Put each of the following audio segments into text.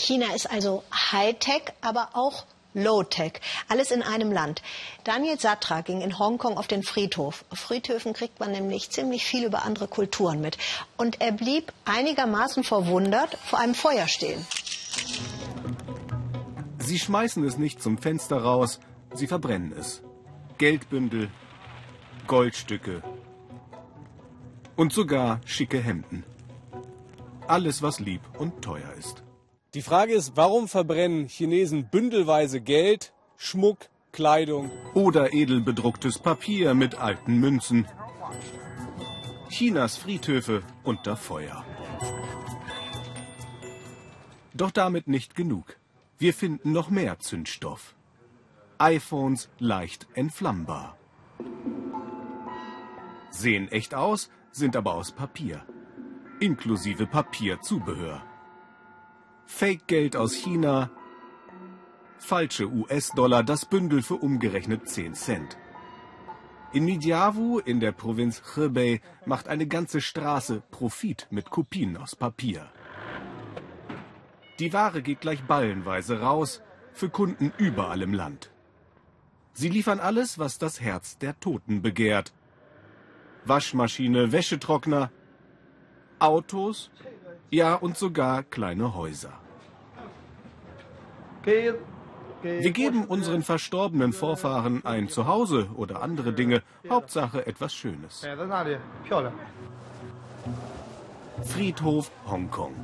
China ist also Hightech, aber auch Low-Tech, alles in einem Land. Daniel Satra ging in Hongkong auf den Friedhof. Auf Friedhöfen kriegt man nämlich ziemlich viel über andere Kulturen mit. Und er blieb einigermaßen verwundert vor einem Feuer stehen. Sie schmeißen es nicht zum Fenster raus, sie verbrennen es. Geldbündel, Goldstücke und sogar schicke Hemden. Alles, was lieb und teuer ist. Die Frage ist, warum verbrennen Chinesen bündelweise Geld, Schmuck, Kleidung oder edel bedrucktes Papier mit alten Münzen? Chinas Friedhöfe unter Feuer. Doch damit nicht genug. Wir finden noch mehr Zündstoff. iPhones leicht entflammbar. Sehen echt aus, sind aber aus Papier. Inklusive Papierzubehör. Fake-Geld aus China, falsche US-Dollar, das Bündel für umgerechnet 10 Cent. In Midyavu in der Provinz Hebei macht eine ganze Straße Profit mit Kopien aus Papier. Die Ware geht gleich ballenweise raus, für Kunden überall im Land. Sie liefern alles, was das Herz der Toten begehrt. Waschmaschine, Wäschetrockner, Autos, ja und sogar kleine Häuser. Wir geben unseren verstorbenen Vorfahren ein Zuhause oder andere Dinge, Hauptsache etwas Schönes. Friedhof Hongkong.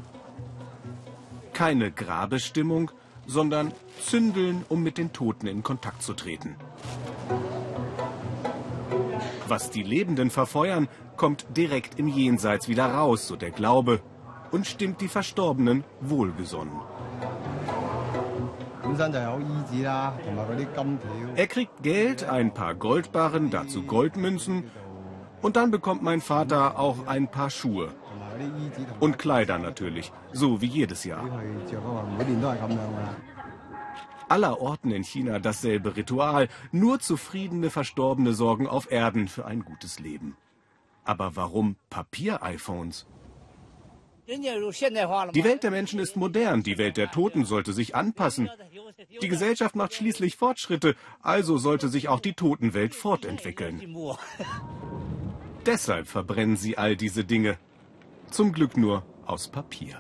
Keine Grabestimmung, sondern Zündeln, um mit den Toten in Kontakt zu treten. Was die Lebenden verfeuern, kommt direkt im Jenseits wieder raus, so der Glaube, und stimmt die Verstorbenen wohlgesonnen. Er kriegt Geld, ein paar Goldbarren, dazu Goldmünzen und dann bekommt mein Vater auch ein paar Schuhe. Und Kleider natürlich, so wie jedes Jahr. Aller Orten in China dasselbe Ritual, nur zufriedene Verstorbene sorgen auf Erden für ein gutes Leben. Aber warum Papier-iPhones? Die Welt der Menschen ist modern, die Welt der Toten sollte sich anpassen. Die Gesellschaft macht schließlich Fortschritte, also sollte sich auch die Totenwelt fortentwickeln. Deshalb verbrennen sie all diese Dinge. Zum Glück nur aus Papier.